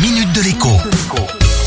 minute de l'écho.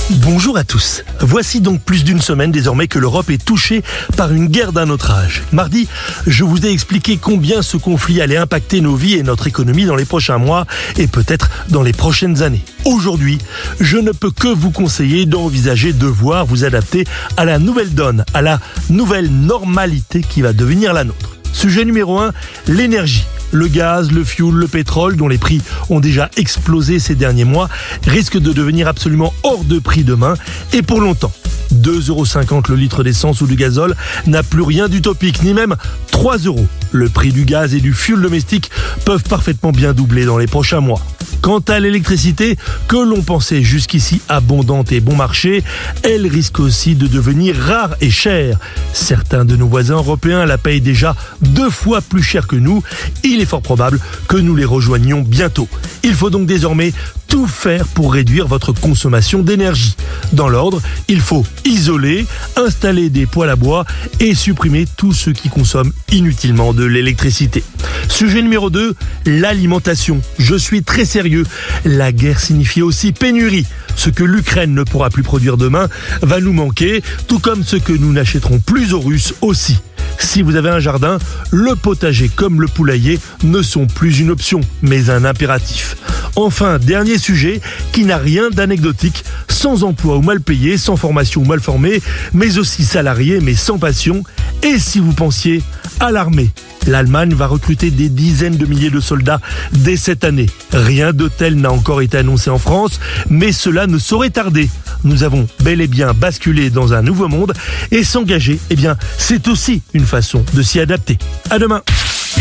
Bonjour à tous. Voici donc plus d'une semaine désormais que l'Europe est touchée par une guerre d'un autre âge. Mardi, je vous ai expliqué combien ce conflit allait impacter nos vies et notre économie dans les prochains mois et peut-être dans les prochaines années. Aujourd'hui, je ne peux que vous conseiller d'envisager de voir vous adapter à la nouvelle donne, à la nouvelle normalité qui va devenir la nôtre. Sujet numéro 1, l'énergie. Le gaz, le fioul, le pétrole, dont les prix ont déjà explosé ces derniers mois, risquent de devenir absolument hors de prix demain et pour longtemps. 2,50€ le litre d'essence ou du gazole n'a plus rien d'utopique, ni même 3 euros. Le prix du gaz et du fioul domestique peuvent parfaitement bien doubler dans les prochains mois. Quant à l'électricité, que l'on pensait jusqu'ici abondante et bon marché, elle risque aussi de devenir rare et chère. Certains de nos voisins européens la payent déjà deux fois plus cher que nous. Il est fort probable que nous les rejoignions bientôt. Il faut donc désormais tout faire pour réduire votre consommation d'énergie. Dans l'ordre, il faut isoler, installer des poêles à bois et supprimer tout ce qui consomme inutilement de l'électricité. Sujet numéro 2, l'alimentation. Je suis très sérieux. La guerre signifie aussi pénurie. Ce que l'Ukraine ne pourra plus produire demain va nous manquer, tout comme ce que nous n'achèterons plus aux Russes aussi. Si vous avez un jardin, le potager comme le poulailler ne sont plus une option, mais un impératif. Enfin, dernier sujet qui n'a rien d'anecdotique, sans emploi ou mal payé, sans formation ou mal formé, mais aussi salarié mais sans passion. Et si vous pensiez à l'armée, l'Allemagne va recruter des dizaines de milliers de soldats dès cette année. Rien de tel n'a encore été annoncé en France, mais cela ne saurait tarder. Nous avons bel et bien basculé dans un nouveau monde et s'engager, eh bien, c'est aussi une façon de s'y adapter. À demain.